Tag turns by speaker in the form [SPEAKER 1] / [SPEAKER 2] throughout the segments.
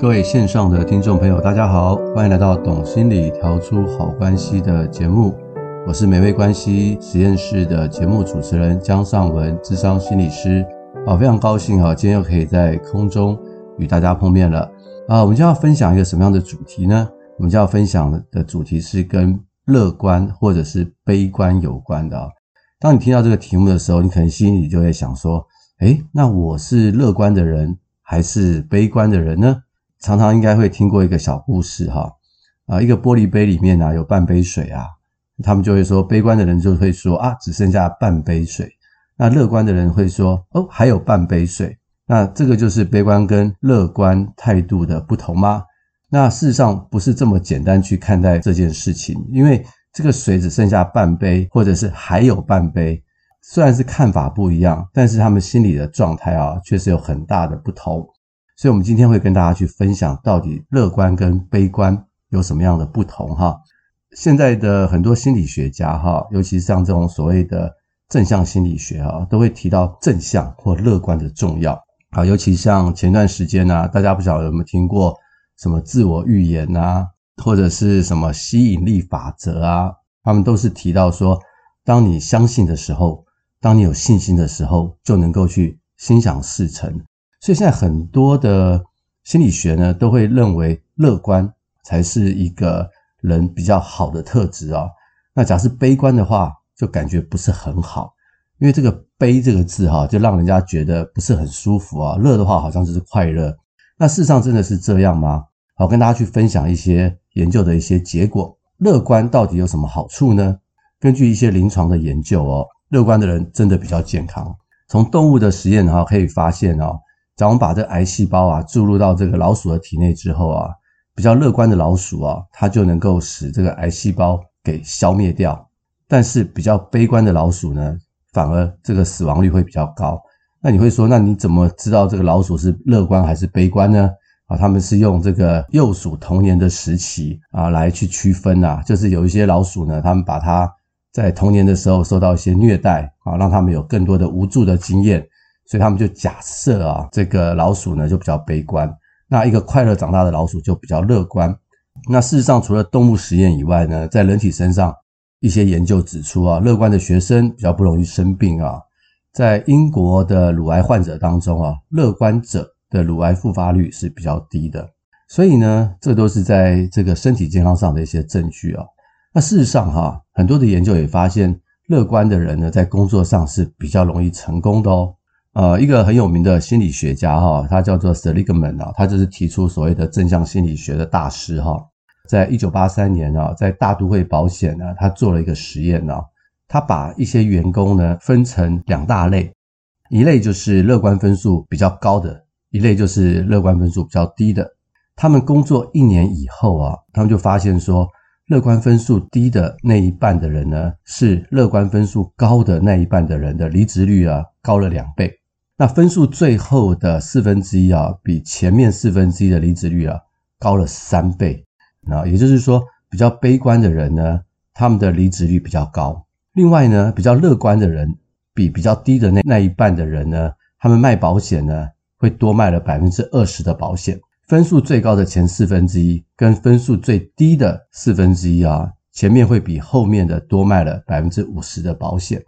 [SPEAKER 1] 各位线上的听众朋友，大家好，欢迎来到《懂心理调出好关系》的节目。我是美味关系实验室的节目主持人江尚文，智商心理师。啊，非常高兴啊，今天又可以在空中与大家碰面了。啊，我们就要分享一个什么样的主题呢？我们就要分享的主题是跟乐观或者是悲观有关的啊。当你听到这个题目的时候，你可能心里就会想说：诶，那我是乐观的人还是悲观的人呢？常常应该会听过一个小故事哈，啊，一个玻璃杯里面啊有半杯水啊，他们就会说，悲观的人就会说啊，只剩下半杯水，那乐观的人会说哦，还有半杯水，那这个就是悲观跟乐观态度的不同吗？那事实上不是这么简单去看待这件事情，因为这个水只剩下半杯，或者是还有半杯，虽然是看法不一样，但是他们心里的状态啊，确实有很大的不同。所以，我们今天会跟大家去分享，到底乐观跟悲观有什么样的不同哈？现在的很多心理学家哈，尤其是像这种所谓的正向心理学哈，都会提到正向或乐观的重要啊。尤其像前段时间呢，大家不晓得有没有听过什么自我预言啊，或者是什么吸引力法则啊？他们都是提到说，当你相信的时候，当你有信心的时候，就能够去心想事成。所以现在很多的心理学呢，都会认为乐观才是一个人比较好的特质哦。那假设悲观的话，就感觉不是很好，因为这个“悲”这个字哈，就让人家觉得不是很舒服啊。乐的话，好像就是快乐。那事实上真的是这样吗？好，跟大家去分享一些研究的一些结果。乐观到底有什么好处呢？根据一些临床的研究哦，乐观的人真的比较健康。从动物的实验哈，可以发现哦。当我们把这个癌细胞啊注入到这个老鼠的体内之后啊，比较乐观的老鼠啊，它就能够使这个癌细胞给消灭掉。但是比较悲观的老鼠呢，反而这个死亡率会比较高。那你会说，那你怎么知道这个老鼠是乐观还是悲观呢？啊，他们是用这个幼鼠童年的时期啊来去区分啊，就是有一些老鼠呢，他们把它在童年的时候受到一些虐待啊，让他们有更多的无助的经验。所以他们就假设啊，这个老鼠呢就比较悲观，那一个快乐长大的老鼠就比较乐观。那事实上，除了动物实验以外呢，在人体身上一些研究指出啊，乐观的学生比较不容易生病啊。在英国的乳癌患者当中啊，乐观者的乳癌复发率是比较低的。所以呢，这都是在这个身体健康上的一些证据啊。那事实上哈，很多的研究也发现，乐观的人呢，在工作上是比较容易成功的哦。呃，一个很有名的心理学家哈，他叫做 Seligman 啊，他就是提出所谓的正向心理学的大师哈。在一九八三年啊，在大都会保险呢，他做了一个实验呢，他把一些员工呢分成两大类，一类就是乐观分数比较高的，一类就是乐观分数比较低的。他们工作一年以后啊，他们就发现说，乐观分数低的那一半的人呢，是乐观分数高的那一半的人的离职率啊高了两倍。那分数最后的四分之一啊，比前面四分之一的离职率啊高了三倍。那也就是说，比较悲观的人呢，他们的离职率比较高。另外呢，比较乐观的人，比比较低的那那一半的人呢，他们卖保险呢，会多卖了百分之二十的保险。分数最高的前四分之一，跟分数最低的四分之一啊，前面会比后面的多卖了百分之五十的保险。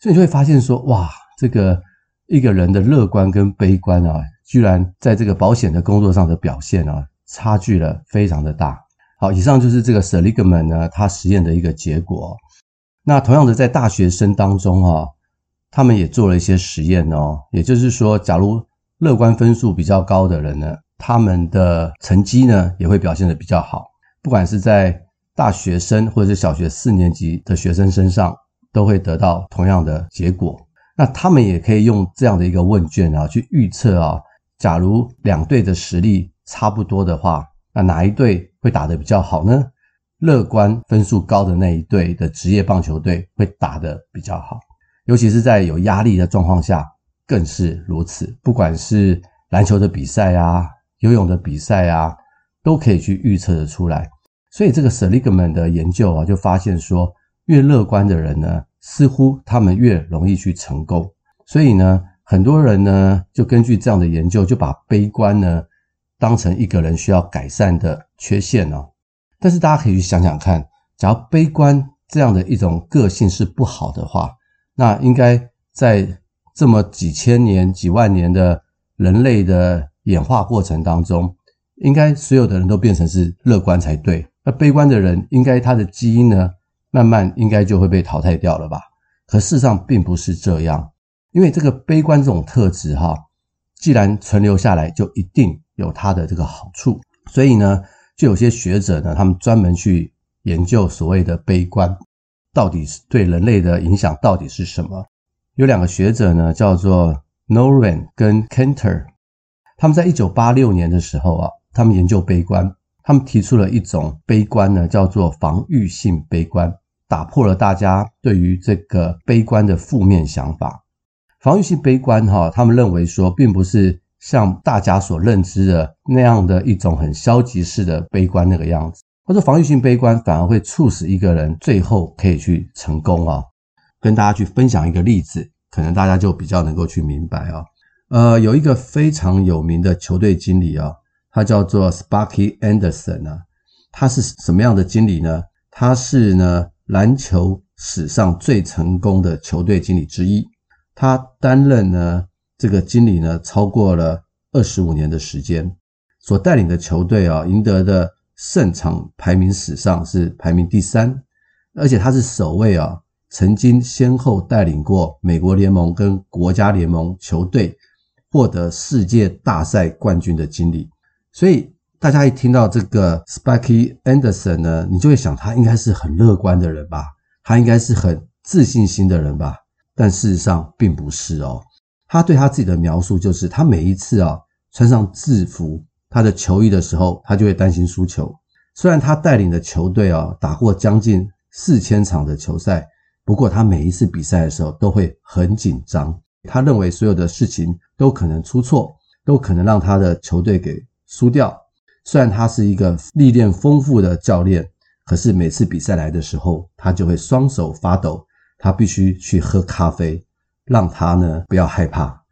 [SPEAKER 1] 所以你就会发现说，哇，这个。一个人的乐观跟悲观啊，居然在这个保险的工作上的表现啊，差距了非常的大。好，以上就是这个 Seligman 呢，他实验的一个结果。那同样的，在大学生当中哈，他们也做了一些实验哦。也就是说，假如乐观分数比较高的人呢，他们的成绩呢也会表现得比较好。不管是在大学生或者是小学四年级的学生身上，都会得到同样的结果。那他们也可以用这样的一个问卷啊，去预测啊，假如两队的实力差不多的话，那哪一队会打得比较好呢？乐观分数高的那一队的职业棒球队会打得比较好，尤其是在有压力的状况下更是如此。不管是篮球的比赛啊、游泳的比赛啊，都可以去预测得出来。所以这个 Seligman 的研究啊，就发现说，越乐观的人呢，似乎他们越容易去成功，所以呢，很多人呢就根据这样的研究，就把悲观呢当成一个人需要改善的缺陷哦。但是大家可以去想想看，假如悲观这样的一种个性是不好的话，那应该在这么几千年、几万年的人类的演化过程当中，应该所有的人都变成是乐观才对。那悲观的人，应该他的基因呢，慢慢应该就会被淘汰掉了吧？可事实上并不是这样，因为这个悲观这种特质哈，既然存留下来，就一定有它的这个好处。所以呢，就有些学者呢，他们专门去研究所谓的悲观，到底是对人类的影响到底是什么？有两个学者呢，叫做 Noren 跟 Cantor，他们在一九八六年的时候啊，他们研究悲观，他们提出了一种悲观呢，叫做防御性悲观，打破了大家对于这个悲观的负面想法。防御性悲观哈，他们认为说，并不是。像大家所认知的那样的一种很消极式的悲观那个样子，或者防御性悲观反而会促使一个人最后可以去成功啊。跟大家去分享一个例子，可能大家就比较能够去明白啊。呃，有一个非常有名的球队经理啊，他叫做 Sparky Anderson 啊。他是什么样的经理呢？他是呢篮球史上最成功的球队经理之一。他担任呢。这个经理呢，超过了二十五年的时间，所带领的球队啊，赢得的胜场排名史上是排名第三，而且他是首位啊，曾经先后带领过美国联盟跟国家联盟球队获得世界大赛冠军的经理。所以大家一听到这个 Sparky Anderson 呢，你就会想他应该是很乐观的人吧，他应该是很自信心的人吧，但事实上并不是哦。他对他自己的描述就是，他每一次啊穿上制服，他的球衣的时候，他就会担心输球。虽然他带领的球队啊打过将近四千场的球赛，不过他每一次比赛的时候都会很紧张。他认为所有的事情都可能出错，都可能让他的球队给输掉。虽然他是一个历练丰富的教练，可是每次比赛来的时候，他就会双手发抖，他必须去喝咖啡。让他呢不要害怕，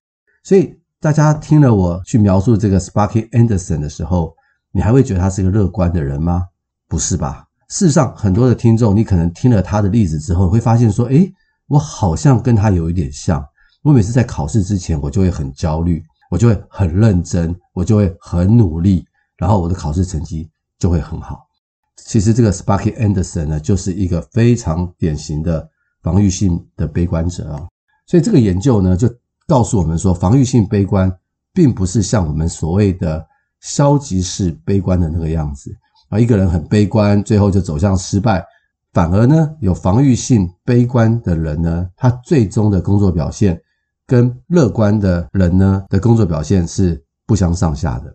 [SPEAKER 1] 所以大家听了我去描述这个 Sparky Anderson 的时候，你还会觉得他是个乐观的人吗？不是吧？事实上，很多的听众，你可能听了他的例子之后，会发现说，诶，我好像跟他有一点像。我每次在考试之前，我就会很焦虑，我就会很认真，我就会很努力，然后我的考试成绩就会很好。其实这个 Sparky Anderson 呢，就是一个非常典型的防御性的悲观者啊。所以这个研究呢，就告诉我们说，防御性悲观并不是像我们所谓的消极式悲观的那个样子啊。一个人很悲观，最后就走向失败。反而呢，有防御性悲观的人呢，他最终的工作表现跟乐观的人呢的工作表现是不相上下的。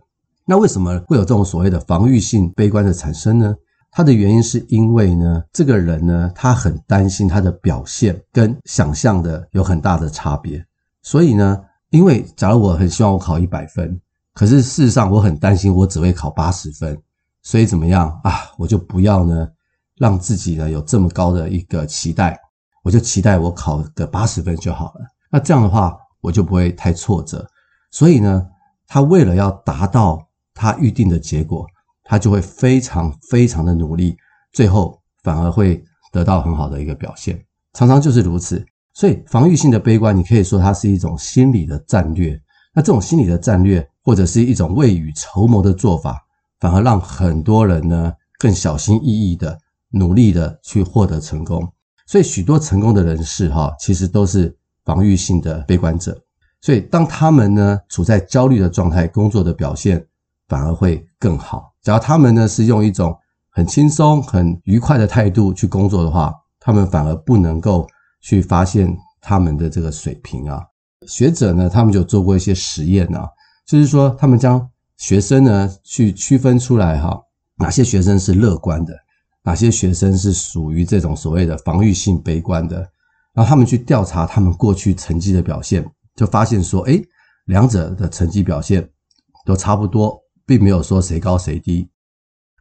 [SPEAKER 1] 那为什么会有这种所谓的防御性悲观的产生呢？它的原因是因为呢，这个人呢，他很担心他的表现跟想象的有很大的差别，所以呢，因为假如我很希望我考一百分，可是事实上我很担心我只会考八十分，所以怎么样啊？我就不要呢，让自己呢有这么高的一个期待，我就期待我考个八十分就好了。那这样的话，我就不会太挫折。所以呢，他为了要达到他预定的结果。他就会非常非常的努力，最后反而会得到很好的一个表现，常常就是如此。所以防御性的悲观，你可以说它是一种心理的战略。那这种心理的战略，或者是一种未雨绸缪的做法，反而让很多人呢更小心翼翼的努力的去获得成功。所以许多成功的人士哈，其实都是防御性的悲观者。所以当他们呢处在焦虑的状态，工作的表现反而会更好。只要他们呢是用一种很轻松、很愉快的态度去工作的话，他们反而不能够去发现他们的这个水平啊。学者呢，他们就做过一些实验啊，就是说他们将学生呢去区分出来哈，哪些学生是乐观的，哪些学生是属于这种所谓的防御性悲观的，然后他们去调查他们过去成绩的表现，就发现说，诶，两者的成绩表现都差不多。并没有说谁高谁低，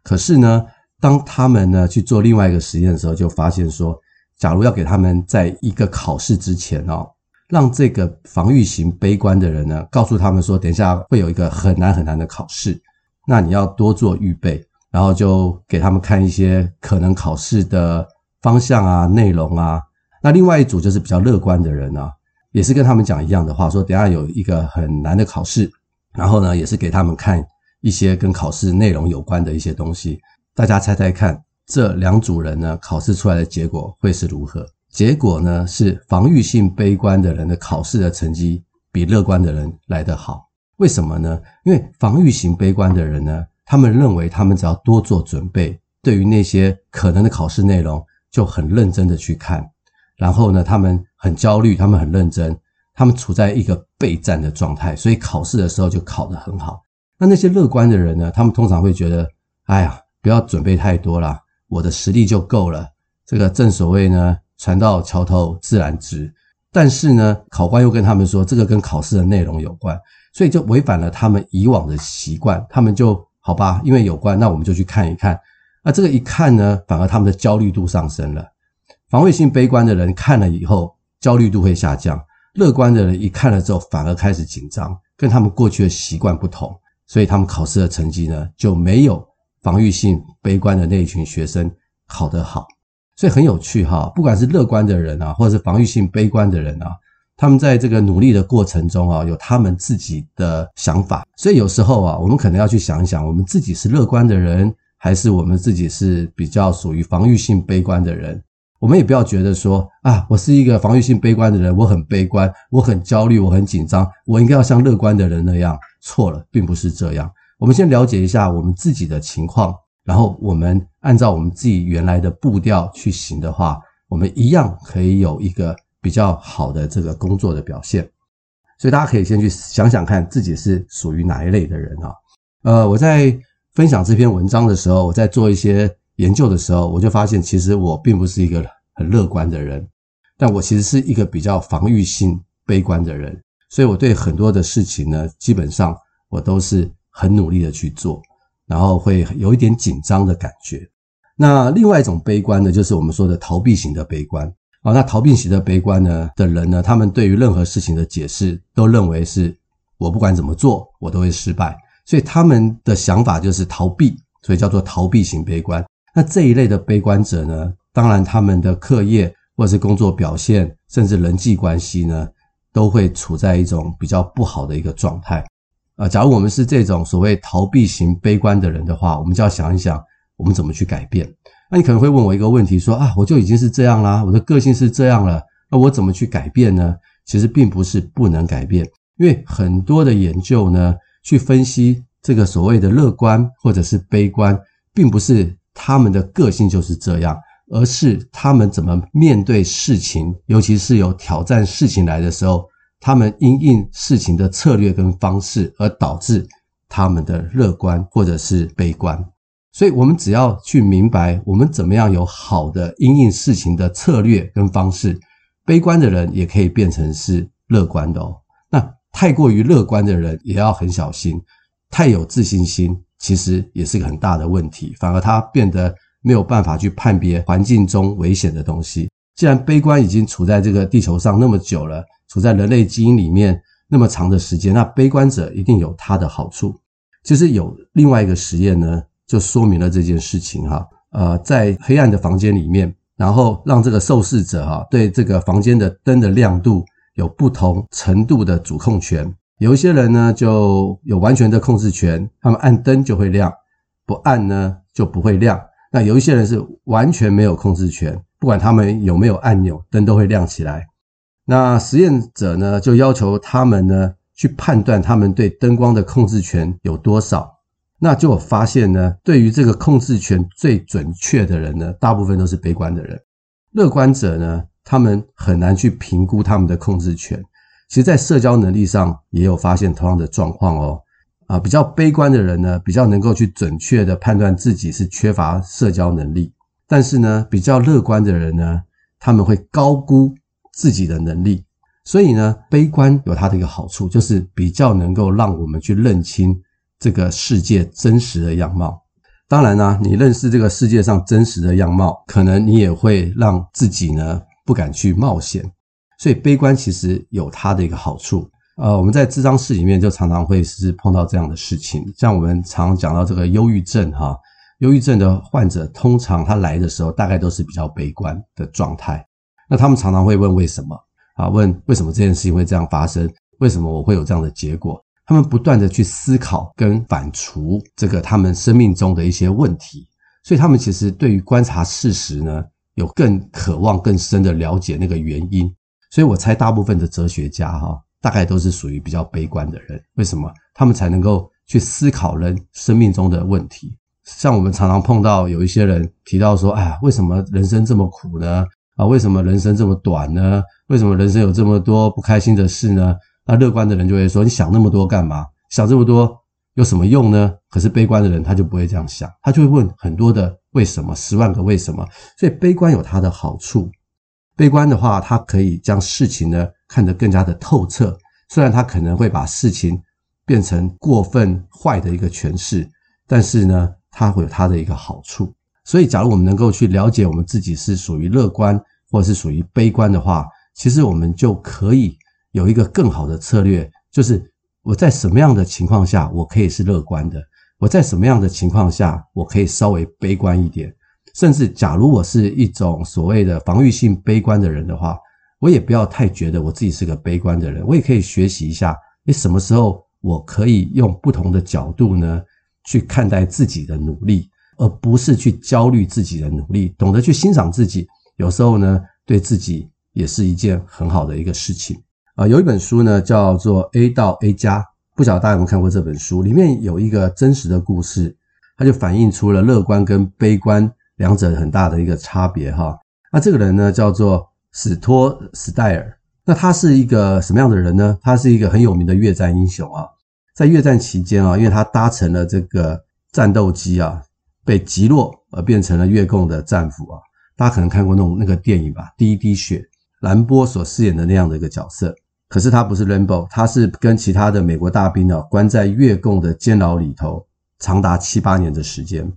[SPEAKER 1] 可是呢，当他们呢去做另外一个实验的时候，就发现说，假如要给他们在一个考试之前哦，让这个防御型悲观的人呢，告诉他们说，等一下会有一个很难很难的考试，那你要多做预备，然后就给他们看一些可能考试的方向啊、内容啊。那另外一组就是比较乐观的人啊，也是跟他们讲一样的话，说等下有一个很难的考试，然后呢，也是给他们看一些跟考试内容有关的一些东西。大家猜猜看，这两组人呢，考试出来的结果会是如何？结果呢，是防御性悲观的人的考试的成绩比乐观的人来得好。为什么呢？因为防御型悲观的人呢，他们认为他们只要多做准备，对于那些可能的考试内容就很认真的去看。然后呢，他们很焦虑，他们很认真，他们处在一个备战的状态，所以考试的时候就考得很好。那那些乐观的人呢，他们通常会觉得，哎呀，不要准备太多啦，我的实力就够了。这个正所谓呢，船到桥头自然直。但是呢，考官又跟他们说，这个跟考试的内容有关，所以就违反了他们以往的习惯。他们就好吧，因为有关，那我们就去看一看。那这个一看呢，反而他们的焦虑度上升了。防卫性悲观的人看了以后，焦虑度会下降；乐观的人一看了之后，反而开始紧张，跟他们过去的习惯不同，所以他们考试的成绩呢，就没有防御性悲观的那一群学生考得好。所以很有趣哈，不管是乐观的人啊，或者是防御性悲观的人啊，他们在这个努力的过程中啊，有他们自己的想法。所以有时候啊，我们可能要去想一想，我们自己是乐观的人，还是我们自己是比较属于防御性悲观的人。我们也不要觉得说啊，我是一个防御性悲观的人，我很悲观，我很焦虑，我很紧张，我应该要像乐观的人那样。错了，并不是这样。我们先了解一下我们自己的情况，然后我们按照我们自己原来的步调去行的话，我们一样可以有一个比较好的这个工作的表现。所以大家可以先去想想看自己是属于哪一类的人啊。呃，我在分享这篇文章的时候，我在做一些。研究的时候，我就发现，其实我并不是一个很乐观的人，但我其实是一个比较防御性悲观的人，所以我对很多的事情呢，基本上我都是很努力的去做，然后会有一点紧张的感觉。那另外一种悲观呢，就是我们说的逃避型的悲观啊。那逃避型的悲观呢的人呢，他们对于任何事情的解释都认为是我不管怎么做，我都会失败，所以他们的想法就是逃避，所以叫做逃避型悲观。那这一类的悲观者呢，当然他们的课业或者是工作表现，甚至人际关系呢，都会处在一种比较不好的一个状态。啊，假如我们是这种所谓逃避型悲观的人的话，我们就要想一想，我们怎么去改变。那你可能会问我一个问题，说啊，我就已经是这样啦，我的个性是这样了，那我怎么去改变呢？其实并不是不能改变，因为很多的研究呢，去分析这个所谓的乐观或者是悲观，并不是。他们的个性就是这样，而是他们怎么面对事情，尤其是有挑战事情来的时候，他们因应事情的策略跟方式，而导致他们的乐观或者是悲观。所以，我们只要去明白，我们怎么样有好的因应事情的策略跟方式，悲观的人也可以变成是乐观的哦。那太过于乐观的人也要很小心，太有自信心。其实也是个很大的问题，反而他变得没有办法去判别环境中危险的东西。既然悲观已经处在这个地球上那么久了，处在人类基因里面那么长的时间，那悲观者一定有他的好处。其实有另外一个实验呢，就说明了这件事情哈。呃，在黑暗的房间里面，然后让这个受试者哈对这个房间的灯的亮度有不同程度的主控权。有一些人呢，就有完全的控制权，他们按灯就会亮，不按呢就不会亮。那有一些人是完全没有控制权，不管他们有没有按钮，灯都会亮起来。那实验者呢，就要求他们呢去判断他们对灯光的控制权有多少。那就有发现呢，对于这个控制权最准确的人呢，大部分都是悲观的人。乐观者呢，他们很难去评估他们的控制权。其实，在社交能力上也有发现同样的状况哦。啊，比较悲观的人呢，比较能够去准确的判断自己是缺乏社交能力；但是呢，比较乐观的人呢，他们会高估自己的能力。所以呢，悲观有它的一个好处，就是比较能够让我们去认清这个世界真实的样貌。当然呢，你认识这个世界上真实的样貌，可能你也会让自己呢不敢去冒险。所以悲观其实有它的一个好处，呃，我们在咨商室里面就常常会是碰到这样的事情，像我们常讲到这个忧郁症哈，忧郁症的患者通常他来的时候大概都是比较悲观的状态，那他们常常会问为什么啊？问为什么这件事情会这样发生？为什么我会有这样的结果？他们不断的去思考跟反刍这个他们生命中的一些问题，所以他们其实对于观察事实呢，有更渴望更深的了解那个原因。所以我猜大部分的哲学家哈。大概都是属于比较悲观的人，为什么？他们才能够去思考人生命中的问题。像我们常常碰到有一些人提到说：“哎呀，为什么人生这么苦呢？啊，为什么人生这么短呢？为什么人生有这么多不开心的事呢？”那乐观的人就会说：“你想那么多干嘛？想这么多有什么用呢？”可是悲观的人他就不会这样想，他就会问很多的为什么，十万个为什么。所以悲观有它的好处。悲观的话，它可以将事情呢看得更加的透彻。虽然他可能会把事情变成过分坏的一个诠释，但是呢，他会有他的一个好处。所以，假如我们能够去了解我们自己是属于乐观或是属于悲观的话，其实我们就可以有一个更好的策略，就是我在什么样的情况下我可以是乐观的，我在什么样的情况下我可以稍微悲观一点。甚至，假如我是一种所谓的防御性悲观的人的话，我也不要太觉得我自己是个悲观的人，我也可以学习一下，诶，什么时候我可以用不同的角度呢，去看待自己的努力，而不是去焦虑自己的努力，懂得去欣赏自己，有时候呢，对自己也是一件很好的一个事情啊。有一本书呢，叫做《A 到 A 加》，不晓得大家有没有看过这本书？里面有一个真实的故事，它就反映出了乐观跟悲观。两者很大的一个差别哈，那这个人呢叫做史托史戴尔，那他是一个什么样的人呢？他是一个很有名的越战英雄啊，在越战期间啊，因为他搭乘了这个战斗机啊，被击落而变成了越共的战俘啊。大家可能看过那种那个电影吧，《第一滴血》，兰波所饰演的那样的一个角色。可是他不是 Rambo，他是跟其他的美国大兵啊，关在越共的监牢里头，长达七八年的时间。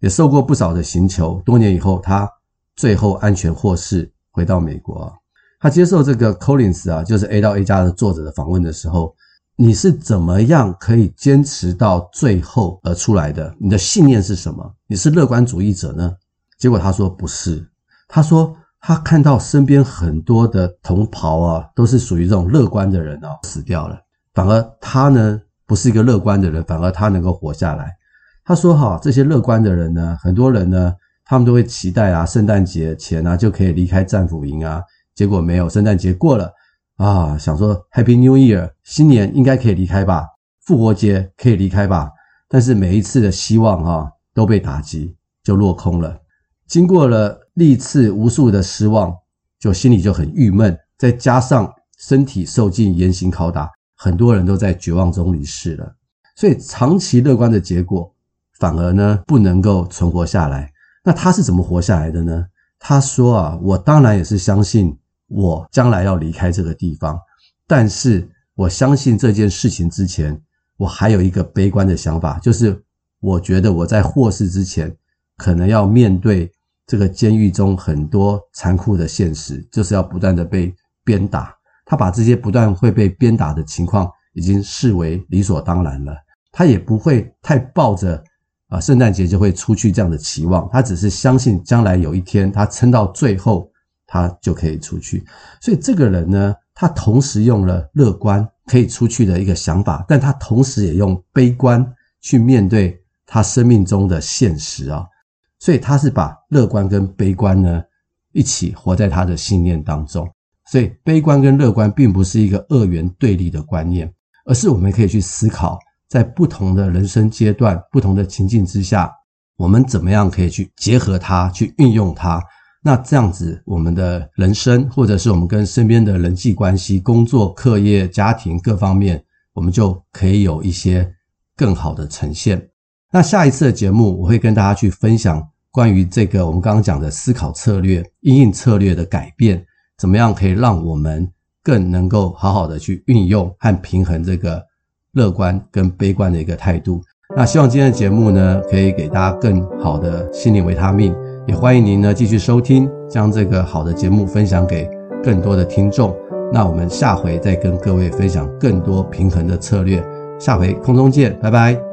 [SPEAKER 1] 也受过不少的刑求，多年以后，他最后安全获释，回到美国。他接受这个 Collins 啊，就是 A 到 A 加的作者的访问的时候，你是怎么样可以坚持到最后而出来的？你的信念是什么？你是乐观主义者呢？结果他说不是，他说他看到身边很多的同袍啊，都是属于这种乐观的人啊，死掉了，反而他呢，不是一个乐观的人，反而他能够活下来。他说：“哈，这些乐观的人呢，很多人呢，他们都会期待啊，圣诞节前啊就可以离开战俘营啊。结果没有，圣诞节过了啊，想说 Happy New Year，新年应该可以离开吧，复活节可以离开吧。但是每一次的希望哈都被打击，就落空了。经过了历次无数的失望，就心里就很郁闷，再加上身体受尽严刑拷打，很多人都在绝望中离世了。所以长期乐观的结果。”反而呢，不能够存活下来。那他是怎么活下来的呢？他说啊，我当然也是相信我将来要离开这个地方，但是我相信这件事情之前，我还有一个悲观的想法，就是我觉得我在获释之前，可能要面对这个监狱中很多残酷的现实，就是要不断的被鞭打。他把这些不断会被鞭打的情况已经视为理所当然了，他也不会太抱着。啊，圣诞节就会出去这样的期望，他只是相信将来有一天他撑到最后，他就可以出去。所以这个人呢，他同时用了乐观可以出去的一个想法，但他同时也用悲观去面对他生命中的现实啊。所以他是把乐观跟悲观呢一起活在他的信念当中。所以悲观跟乐观并不是一个二元对立的观念，而是我们可以去思考。在不同的人生阶段、不同的情境之下，我们怎么样可以去结合它、去运用它？那这样子，我们的人生，或者是我们跟身边的人际关系、工作、课业、家庭各方面，我们就可以有一些更好的呈现。那下一次的节目，我会跟大家去分享关于这个我们刚刚讲的思考策略、因应策略的改变，怎么样可以让我们更能够好好的去运用和平衡这个。乐观跟悲观的一个态度。那希望今天的节目呢，可以给大家更好的心灵维他命。也欢迎您呢继续收听，将这个好的节目分享给更多的听众。那我们下回再跟各位分享更多平衡的策略。下回空中见，拜拜。